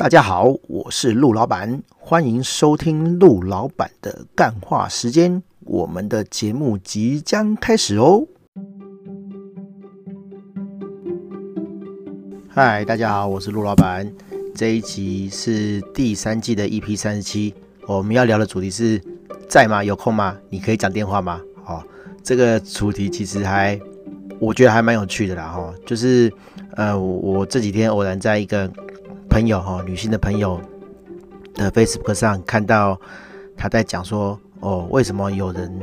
大家好，我是陆老板，欢迎收听陆老板的干话时间。我们的节目即将开始哦。嗨，大家好，我是陆老板。这一集是第三季的 EP 三十七，我们要聊的主题是在吗？有空吗？你可以讲电话吗？好，这个主题其实还我觉得还蛮有趣的啦。哈，就是呃，我这几天偶然在一个。朋友哈，女性的朋友的 Facebook 上看到他在讲说，哦，为什么有人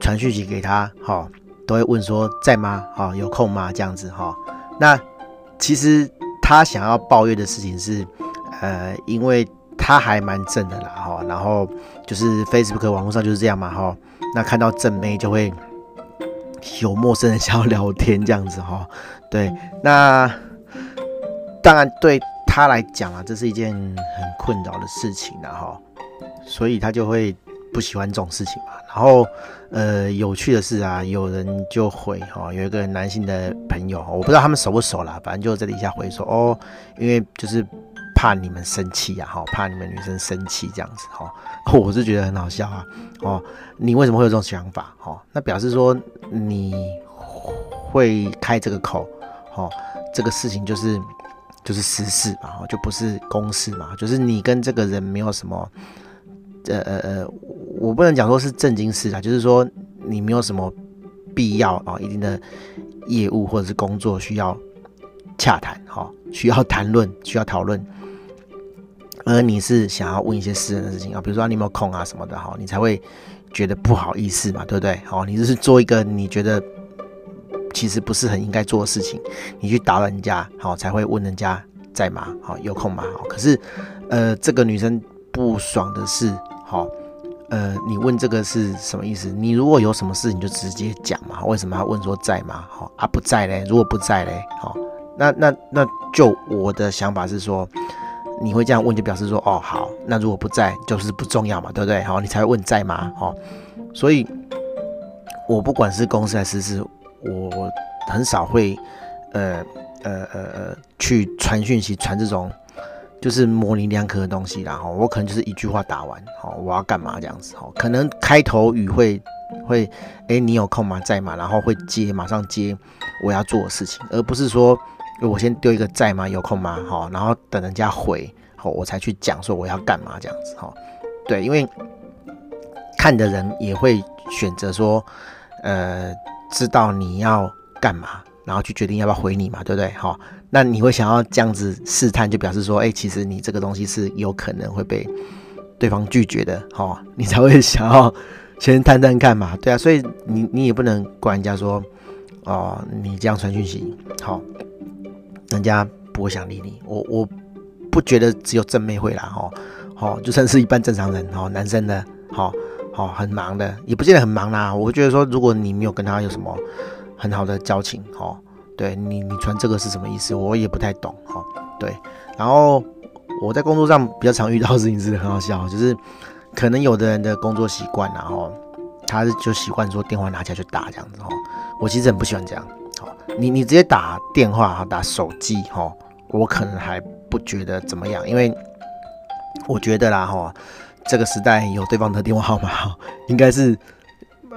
传讯息给他，哈，都会问说在吗？哈，有空吗？这样子哈。那其实他想要抱怨的事情是，呃，因为他还蛮正的啦，哈，然后就是 Facebook 网络上就是这样嘛，哈。那看到正妹就会有陌生人想要聊天这样子哈。对，那当然对。他来讲啊，这是一件很困扰的事情，然后，所以他就会不喜欢这种事情嘛。然后，呃，有趣的是啊，有人就回哈，有一个男性的朋友，我不知道他们熟不熟啦，反正就在底下回说哦，因为就是怕你们生气啊，哈，怕你们女生生气这样子哈。我是觉得很好笑啊，哦，你为什么会有这种想法？哦，那表示说你会开这个口，哦，这个事情就是。就是私事嘛，就不是公事嘛。就是你跟这个人没有什么，呃呃呃，我不能讲说是正经事啊，就是说你没有什么必要啊，一定的业务或者是工作需要洽谈，哈，需要谈论，需要讨论。而你是想要问一些私人的事情啊，比如说你有没有空啊什么的，哈，你才会觉得不好意思嘛，对不对？好，你就是做一个你觉得。其实不是很应该做的事情，你去打扰人家，好才会问人家在吗？好有空吗？好，可是，呃，这个女生不爽的是，好，呃，你问这个是什么意思？你如果有什么事，你就直接讲嘛。为什么要问说在吗？好啊，不在嘞。如果不在嘞，好，那那那就我的想法是说，你会这样问，就表示说，哦，好，那如果不在，就是不重要嘛，对不对？好，你才会问在吗？好，所以，我不管是公司还是私事。我很少会，呃呃呃呃，去传讯息，传这种就是模棱两可的东西，然后我可能就是一句话打完，好，我要干嘛这样子，好，可能开头语会会，哎，你有空吗？在吗？然后会接，马上接我要做的事情，而不是说我先丢一个在吗？有空吗？好，然后等人家回，好，我才去讲说我要干嘛这样子，哈，对，因为看的人也会选择说，呃。知道你要干嘛，然后去决定要不要回你嘛，对不对？好，那你会想要这样子试探，就表示说，哎，其实你这个东西是有可能会被对方拒绝的，好，你才会想要先探探看嘛，对啊，所以你你也不能怪人家说，哦，你这样传讯息，好，人家不会想理你，我我不觉得只有正妹会啦，哈，好，就算是一般正常人，哈，男生的，好。哦很忙的，也不见得很忙啦。我觉得说，如果你没有跟他有什么很好的交情，哦，对你，你传这个是什么意思？我也不太懂，哈，对。然后我在工作上比较常遇到事情是很好笑，就是可能有的人的工作习惯，然后他就习惯说电话拿起来就打这样子，哈。我其实很不喜欢这样，好，你你直接打电话哈，打手机，哈，我可能还不觉得怎么样，因为我觉得啦，哈。这个时代有对方的电话号码，应该是，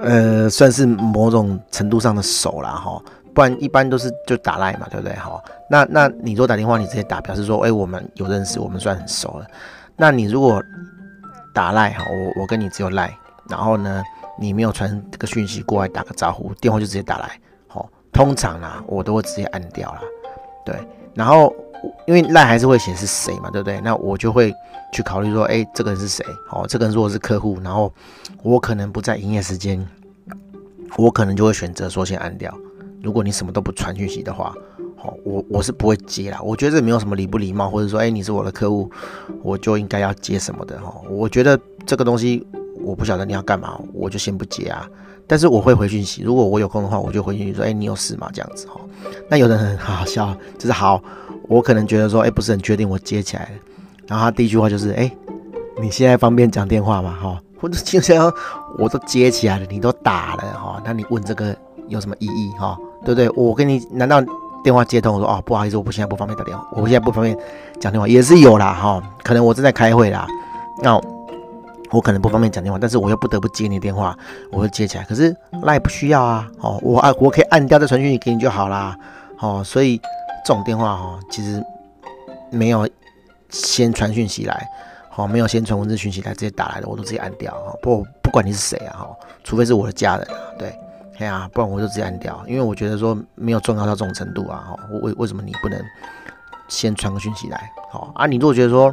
呃，算是某种程度上的熟了哈，不然一般都是就打赖嘛，对不对哈？那那你如果打电话，你直接打，表示说，哎，我们有认识，我们算很熟了。那你如果打赖哈，我我跟你只有赖，然后呢，你没有传这个讯息过来打个招呼，电话就直接打来，好，通常啊，我都会直接按掉了，对，然后。因为赖还是会显示谁嘛，对不对？那我就会去考虑说，哎，这个人是谁？哦，这个人如果是客户，然后我可能不在营业时间，我可能就会选择说先按掉。如果你什么都不传讯息的话，好，我我是不会接啦。我觉得这没有什么礼不礼貌，或者说，哎，你是我的客户，我就应该要接什么的哈。我觉得这个东西我不晓得你要干嘛，我就先不接啊。但是我会回讯息，如果我有空的话，我就回讯息说，哎，你有事吗？这样子哈。那有的人很好笑，就是好。我可能觉得说，哎、不是很确定，我接起来了。然后他第一句话就是，哎、你现在方便讲电话吗？哈，或者就像我都接起来了，你都打了哈，那你问这个有什么意义哈？对不对？我跟你难道电话接通，我说哦，不好意思，我不现在不方便打电话，我现在不方便讲电话，也是有啦哈，可能我正在开会啦，那我可能不方便讲电话，但是我又不得不接你电话，我会接起来。可是那也不需要啊，哦，我按我可以按掉再传讯息给你就好啦，哦，所以这种电话哈，其实没有先传讯息来，好，没有先传文字讯息来直接打来的，我都直接按掉，不不管你是谁啊，哈，除非是我的家人啊，对。哎呀，不然我就直接按掉，因为我觉得说没有重要到这种程度啊。哈，为为什么你不能先传个讯息来？好啊，你如果觉得说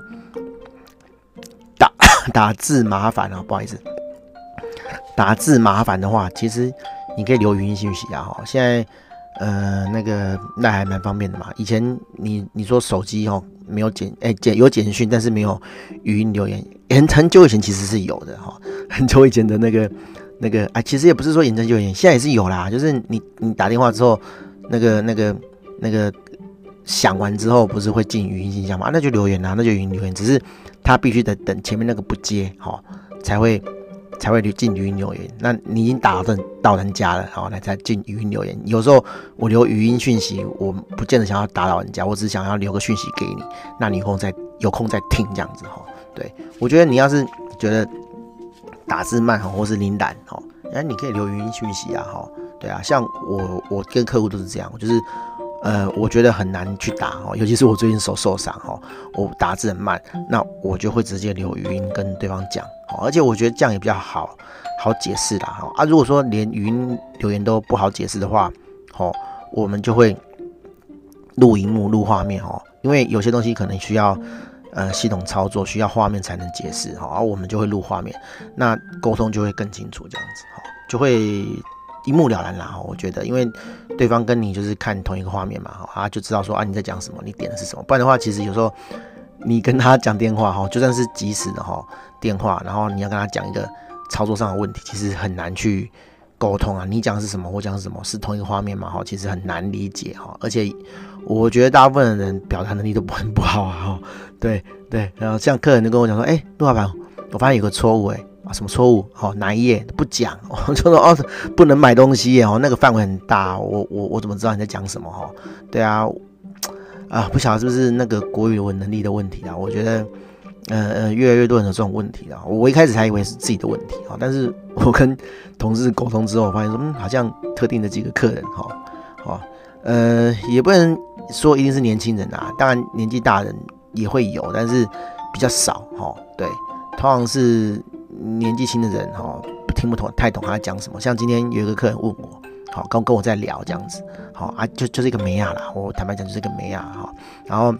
打 打字麻烦啊，不好意思，打字麻烦的话，其实你可以留语音讯息啊。哈，现在呃那个那还蛮方便的嘛。以前你你说手机哦没有简哎简有简讯，但是没有语音留言，很很久以前其实是有的哈，很久以前的那个。那个啊，其实也不是说言承就有，现在也是有啦。就是你你打电话之后，那个那个那个响完之后，不是会进语音信箱吗？那就留言啦，那就语音留言。只是他必须得等前面那个不接，好才会才会进语音留言。那你已经打到到人家了，好，来才进语音留言。有时候我留语音讯息，我不见得想要打扰人家，我只想要留个讯息给你。那你以后再有空再听这样子哈。对，我觉得你要是觉得。打字慢哈，或是零懒哈，哎，你可以留语音讯息啊哈，对啊，像我我跟客户都是这样，就是呃，我觉得很难去打哦，尤其是我最近手受伤哈，我打字很慢，那我就会直接留语音跟对方讲哦，而且我觉得这样也比较好好解释啦哈啊，如果说连语音留言都不好解释的话，哦，我们就会录荧幕录画面哦，因为有些东西可能需要。呃，系统操作需要画面才能解释哈，而我们就会录画面，那沟通就会更清楚，这样子哈，就会一目了然啦哈。我觉得，因为对方跟你就是看同一个画面嘛哈，他就知道说啊你在讲什么，你点的是什么。不然的话，其实有时候你跟他讲电话哈，就算是即时的哈电话，然后你要跟他讲一个操作上的问题，其实很难去沟通啊。你讲是什么，我讲是什么，是同一个画面嘛哈，其实很难理解哈，而且。我觉得大部分的人表达能力都不很不好啊，哈，对对，然后像客人就跟我讲说，哎，陆老板，我发现有个错误，哎，啊，什么错误？好，哪一页不讲？我就说哦，不能买东西，哦，那个范围很大，我我我怎么知道你在讲什么？哈，对啊，啊，不晓得是不是那个国语文能力的问题啊？我觉得，呃呃，越来越多人有这种问题了。我一开始还以为是自己的问题，哈，但是我跟同事沟通之后，我发现说，嗯，好像特定的几个客人，哈，哦，呃，也不能。说一定是年轻人啊，当然年纪大人也会有，但是比较少哈。对，通常是年纪轻的人哈，听不懂太懂他在讲什么。像今天有一个客人问我，好，跟跟我在聊这样子，好啊，就就是一个美亚啦。我坦白讲就是一个美亚哈。然后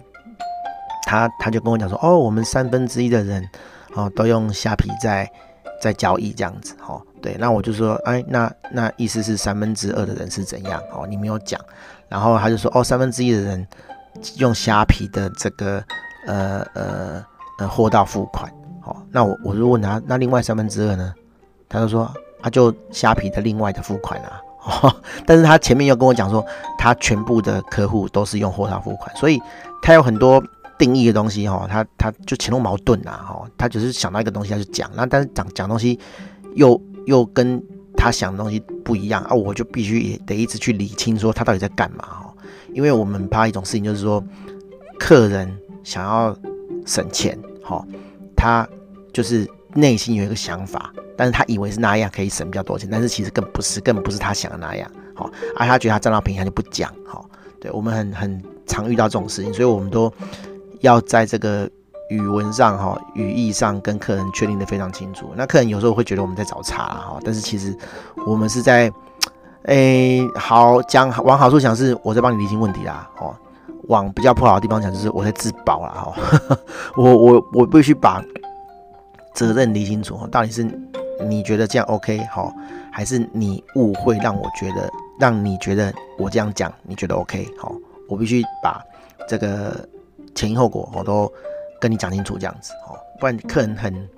他他就跟我讲说，哦，我们三分之一的人哦都用虾皮在在交易这样子，哈。对，那我就说，哎，那那意思是三分之二的人是怎样？哦，你没有讲。然后他就说：“哦，三分之一的人用虾皮的这个呃呃呃货到付款，哦，那我我就问他，那另外三分之二呢？他就说，他就虾皮的另外的付款啊、但是他前面又跟我讲说，他全部的客户都是用货到付款，所以他有很多定义的东西哈、他他就前后矛盾呐哈，他只是想到一个东西他就讲，那但是讲讲东西又又跟。”他想的东西不一样啊，我就必须也得一直去理清，说他到底在干嘛哦。因为我们怕一种事情，就是说客人想要省钱，哈，他就是内心有一个想法，但是他以为是那样可以省比较多钱，但是其实更不是，更不是他想的那样，好，而他觉得他占到便宜，他就不讲，好。对，我们很很常遇到这种事情，所以我们都要在这个。语文上哈，语义上跟客人确定的非常清楚。那客人有时候会觉得我们在找茬哈，但是其实我们是在，诶，好讲往好处讲是我在帮你厘清问题啦，哦，往比较不好的地方讲就是我在自保啦哈。我我我必须把责任理清楚，到底是你觉得这样 OK 好，还是你误会让我觉得让你觉得我这样讲你觉得 OK 好？我必须把这个前因后果我都。跟你讲清楚这样子哦，不然客人很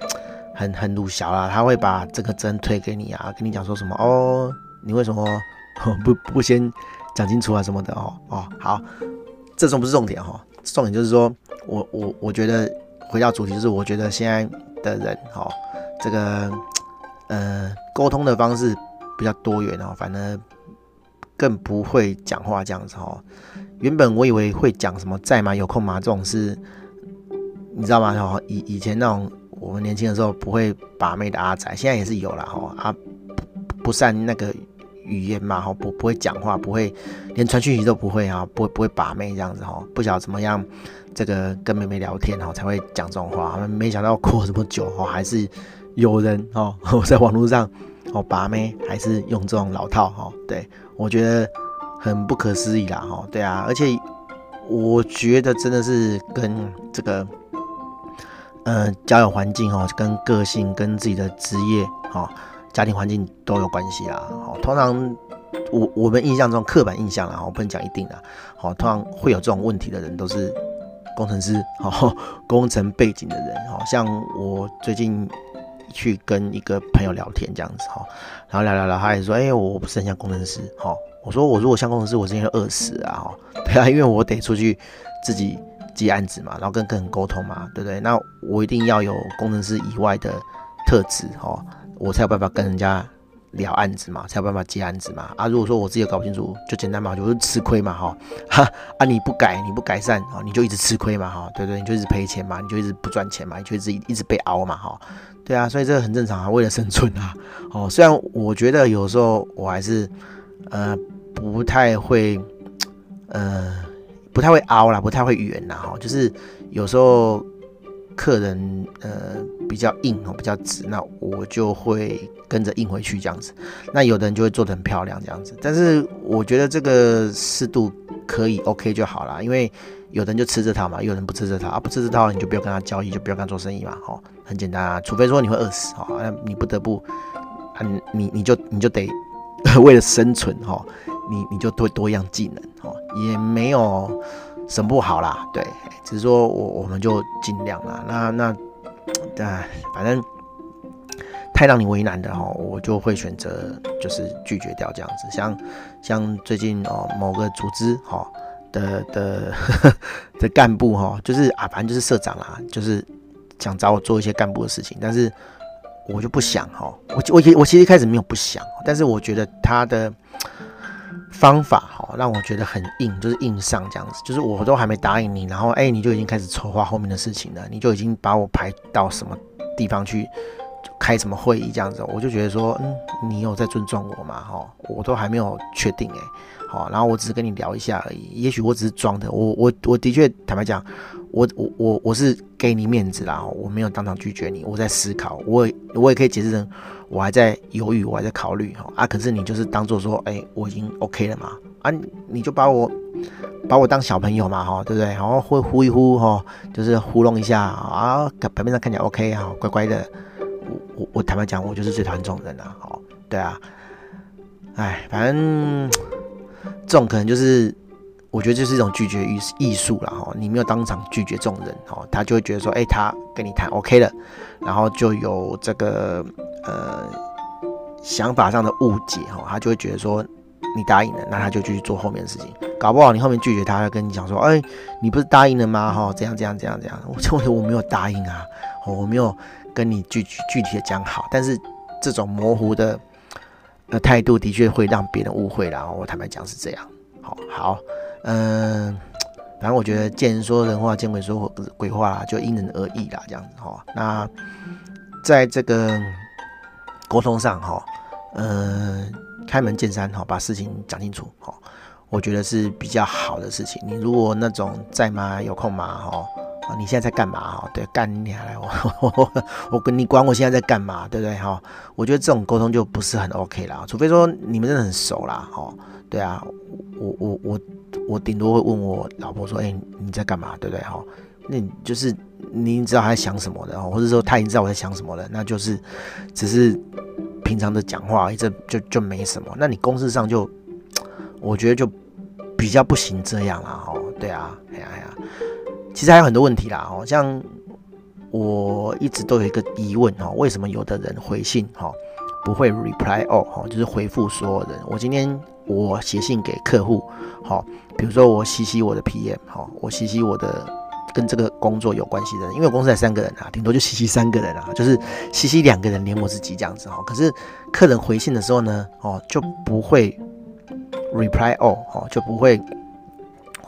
很很鲁小啦，他会把这个针推给你啊，跟你讲说什么哦，你为什么 不不先讲清楚啊什么的哦哦，好，这种不是重点哈，重点就是说我我我觉得回到主题就是我觉得现在的人哈，这个呃沟通的方式比较多元哦，反正更不会讲话这样子哦。原本我以为会讲什么在吗？有空吗？这种是，你知道吗？哦，以以前那种我们年轻的时候不会把妹的阿仔，现在也是有了哦。啊，不善那个语言嘛，哈，不不会讲话，不会连传讯息都不会啊，不会不会把妹这样子哈，不晓得怎么样这个跟妹妹聊天哈才会讲这种话。没想到过这么久哈，还是有人哦，我在网络上哦把妹还是用这种老套哈。对，我觉得。很不可思议啦，哈，对啊，而且我觉得真的是跟这个，呃，交友环境哦，跟个性、跟自己的职业、哦，家庭环境都有关系啦。好，通常我我们印象中刻板印象啦，我不能讲一定的，好，通常会有这种问题的人都是工程师，好，工程背景的人，好，像我最近去跟一个朋友聊天这样子，哈，然后聊聊聊，他也说，哎，我不是很像工程师，哈。我说我如果像工程师，我今天就饿死啊！哈，对啊，因为我得出去自己接案子嘛，然后跟客人沟通嘛，对不对？那我一定要有工程师以外的特质哈，我才有办法跟人家聊案子嘛，才有办法接案子嘛。啊，如果说我自己搞不清楚，就简单嘛，就是吃亏嘛，哈，哈 啊，你不改，你不改善啊，你就一直吃亏嘛，哈，对对？你就一直赔钱嘛，你就一直不赚钱嘛，你就一直一直被熬嘛，哈，对啊，所以这个很正常啊，为了生存啊，哦，虽然我觉得有时候我还是。呃，不太会，呃，不太会凹啦，不太会圆啦，哈，就是有时候客人呃比较硬哦，比较直，那我就会跟着硬回去这样子。那有的人就会做得很漂亮这样子，但是我觉得这个适度可以 OK 就好啦，因为有的人就吃这套嘛，有人不吃这套啊，不吃这套你就不要跟他交易，就不要跟他做生意嘛，哈，很简单啊，除非说你会饿死哈，那你不得不，啊，你你就你就得。为了生存哈，你你就多多样技能哈，也没有什不好啦，对，只是说我我们就尽量啦，那那，哎，反正太让你为难的哈，我就会选择就是拒绝掉这样子，像像最近哦某个组织哈的的 的干部哈，就是啊反正就是社长啦，就是想找我做一些干部的事情，但是。我就不想哈，我我我其实一开始没有不想，但是我觉得他的方法哈让我觉得很硬，就是硬上这样子，就是我都还没答应你，然后哎、你就已经开始筹划后面的事情了，你就已经把我排到什么地方去开什么会议这样子，我就觉得说嗯你有在尊重我吗哈？我都还没有确定哎，好，然后我只是跟你聊一下而已，也许我只是装的，我我我的确坦白讲。我我我我是给你面子啦，我没有当场拒绝你，我在思考，我也我也可以解释成我还在犹豫，我还在考虑哈啊，可是你就是当做说，哎、我已经 OK 了嘛啊，你就把我把我当小朋友嘛哈，对不对？然后会呼一呼哈，就是糊弄一下啊，表面上看起来 OK 哈，乖乖的，我我坦白讲，我就是最讨厌这种人啊，好，对啊，哎，反正这种可能就是。我觉得这是一种拒绝艺艺术了哈，你没有当场拒绝这种人哈，他就会觉得说，哎，他跟你谈 OK 了，然后就有这个呃想法上的误解哈，他就会觉得说你答应了，那他就继续做后面的事情，搞不好你后面拒绝他，他跟你讲说，哎，你不是答应了吗？哈，这样这样这样这样，我就 我我没有答应啊，我没有跟你具具体的讲好，但是这种模糊的呃态度的确会让别人误会了，我坦白讲是这样，好好。嗯，反正我觉得见人说人话，见鬼说鬼话啦，就因人而异啦，这样子哈。那在这个沟通上哈，嗯，开门见山哈，把事情讲清楚哈，我觉得是比较好的事情。你如果那种在吗？有空吗？哈，你现在在干嘛？哈，对，干你来，我我我跟你管我现在在干嘛？对不对？哈，我觉得这种沟通就不是很 OK 啦，除非说你们真的很熟啦，哈，对啊，我我我。我顶多会问我老婆说：“哎、你在干嘛？对不对？哈，那你就是你知道他在想什么的，或者说他已经知道我在想什么了，那就是只是平常的讲话，这就就没什么。那你公事上就，我觉得就比较不行这样了，哈。对啊，哎呀哎呀，其实还有很多问题啦，哦，像我一直都有一个疑问，哈，为什么有的人回信，哈，不会 reply all，哈，就是回复所有人。我今天。我写信给客户，好，比如说我 CC 我的 PM，哈，我 CC 我的跟这个工作有关系的人，因为我公司才三个人啊，顶多就 CC 三个人啊，就是 CC 两个人连我自己这样子哈。可是客人回信的时候呢，哦，就不会 reply all 哦，就不会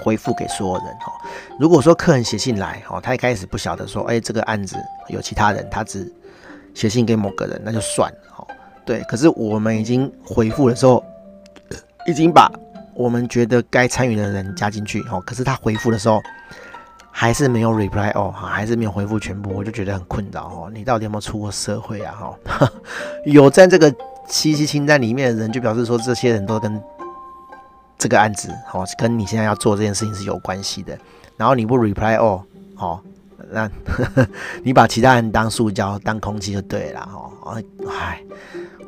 回复给所有人哦。如果说客人写信来哦，他一开始不晓得说，哎，这个案子有其他人，他只写信给某个人，那就算了。对，可是我们已经回复的时候，已经把我们觉得该参与的人加进去哦。可是他回复的时候，还是没有 reply 哦，还是没有回复全部，我就觉得很困扰哦。你到底有没有出过社会啊？哈，有在这个七七清单里面的人，就表示说这些人都跟这个案子哦，跟你现在要做这件事情是有关系的。然后你不 reply all，好，那 你把其他人当塑胶、当空气就对了哦。哎。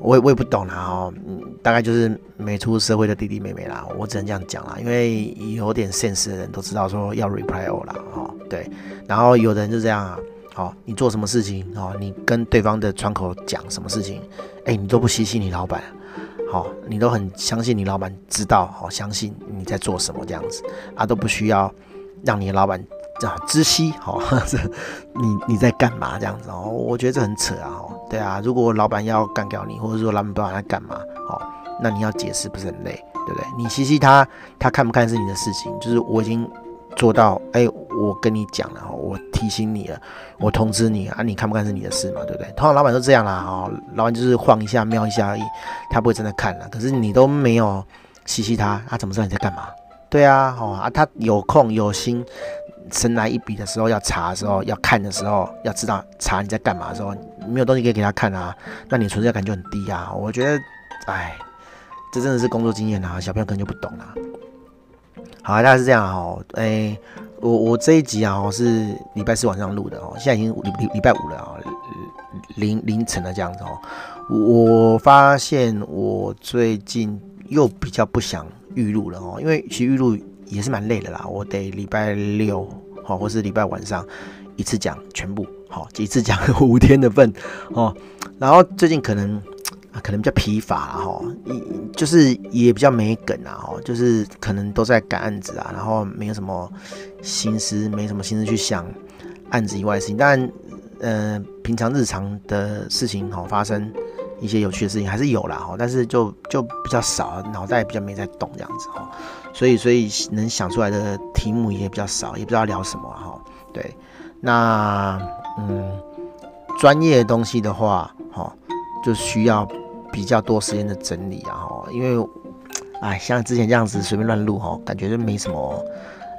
我也我也不懂啦哦，嗯，大概就是没出社会的弟弟妹妹啦，我只能这样讲啦，因为有点现实的人都知道说要 reply all 啦，哦，对，然后有的人就这样啊，哦，你做什么事情哦，你跟对方的窗口讲什么事情，哎，你都不稀奇你老板，好，你都很相信你老板知道，好，相信你在做什么这样子啊，都不需要让你的老板。啊知悉，好，你你在干嘛？这样子哦，我觉得这很扯啊，哦，对啊，如果老板要干掉你，或者说老板不知道他在干嘛，哦，那你要解释不是很累，对不对？你嘻嘻他，他看不看是你的事情，就是我已经做到，哎，我跟你讲了，我提醒你了，我通知你啊，你看不看是你的事嘛，对不对？通常老板都这样啦，哦，老板就是晃一下、瞄一下而已，他不会真的看了。可是你都没有嘻嘻他，他怎么知道你在干嘛？对啊，哦啊，他有空有心。神来一笔的时候，要查的时候，要看的时候，要知道查你在干嘛的时候，没有东西可以给他看啊，那你存在感就很低啊。我觉得，哎，这真的是工作经验啊，小朋友可能就不懂了。好，大概是这样哦。哎，我我这一集啊，是礼拜四晚上录的哦，现在已经礼礼礼拜五了啊，凌凌晨了这样子哦。我发现我最近又比较不想预录了哦，因为其实预录。也是蛮累的啦，我得礼拜六好，或是礼拜晚上一次讲全部好，一次讲五天的份哦。然后最近可能可能比较疲乏哈，就是也比较没梗啊，哈，就是可能都在赶案子啊，然后没有什么心思，没什么心思去想案子以外的事情。但呃，平常日常的事情哈，发生一些有趣的事情还是有啦哈，但是就就比较少，脑袋比较没在动这样子哈。所以，所以能想出来的题目也比较少，也不知道聊什么哈。对，那嗯，专业的东西的话，哈，就需要比较多时间的整理啊。因为，哎，像之前这样子随便乱录哈，感觉就没什么。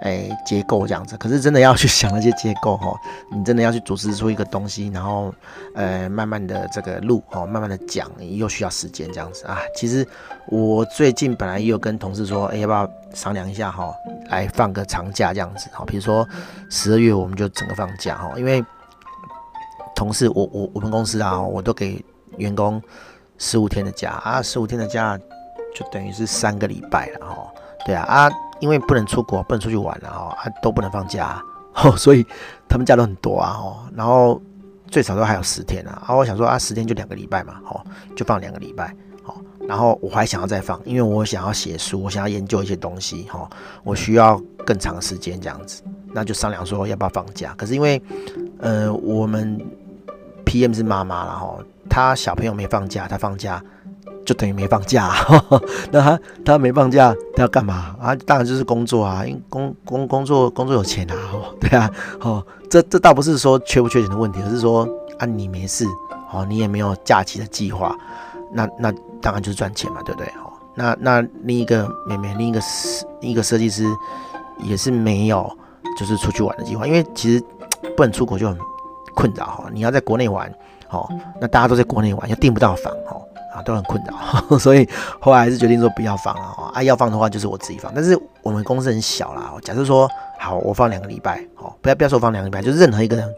哎，结构这样子，可是真的要去想那些结构哈，你真的要去组织出一个东西，然后呃，慢慢的这个录哈，慢慢的讲，又需要时间这样子啊。其实我最近本来也有跟同事说，哎，要不要商量一下哈，来放个长假这样子哈，比如说十二月我们就整个放假哈，因为同事我我我们公司啊，我都给员工十五天的假啊，十五天的假就等于是三个礼拜了哈，对啊啊。因为不能出国，不能出去玩了哈，啊都不能放假，哦，所以他们假都很多啊，哦，然后最少都还有十天啊，啊，我想说啊，十天就两个礼拜嘛，哦，就放两个礼拜，好，然后我还想要再放，因为我想要写书，我想要研究一些东西，哈，我需要更长时间这样子，那就商量说要不要放假，可是因为，呃，我们 PM 是妈妈了哈，他小朋友没放假，他放假。就等于没放假，那他他没放假，他要干嘛啊？当然就是工作啊，因工工工作工作有钱啊，对啊，哦，这这倒不是说缺不缺钱的问题，而是说啊，你没事，哦，你也没有假期的计划，那那当然就是赚钱嘛，对不对？哦，那那另一个妹妹，另一个另一个设计师也是没有，就是出去玩的计划，因为其实不能出国就很困扰哈，你要在国内玩，哦，那大家都在国内玩，又订不到房，哦。啊，都很困扰，所以后来还是决定说不要放了啊。啊，要放的话就是我自己放，但是我们公司很小啦。假设说好，我放两个礼拜，哦，不要不要说放两个礼拜，就是任何一个人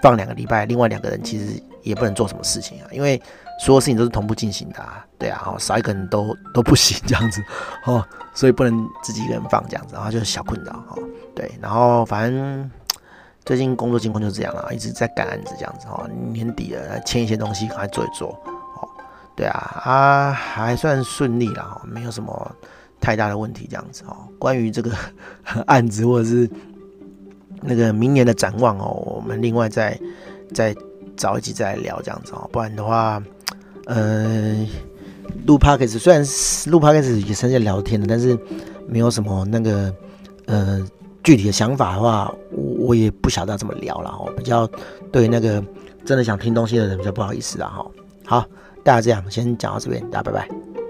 放两个礼拜，另外两个人其实也不能做什么事情啊，因为所有事情都是同步进行的啊。对啊，哦，少一个人都都不行这样子 哦，所以不能自己一个人放这样子，然后就是小困扰哦。对，然后反正最近工作情况就是这样了，一直在赶案子这样子哦，年底了，来签一些东西赶快做一做哦。对啊，啊，还算顺利啦，没有什么太大的问题这样子哦。关于这个 案子或者是那个明年的展望哦，我们另外再再找一集再聊这样子哦。不然的话，呃，录 Podcast 虽然录 Podcast 也是在聊天的，但是没有什么那个呃具体的想法的话，我也不晓得怎么聊了哦。比较对那个真的想听东西的人比较不好意思了哈。好，大家这样先讲到这边，大家拜拜。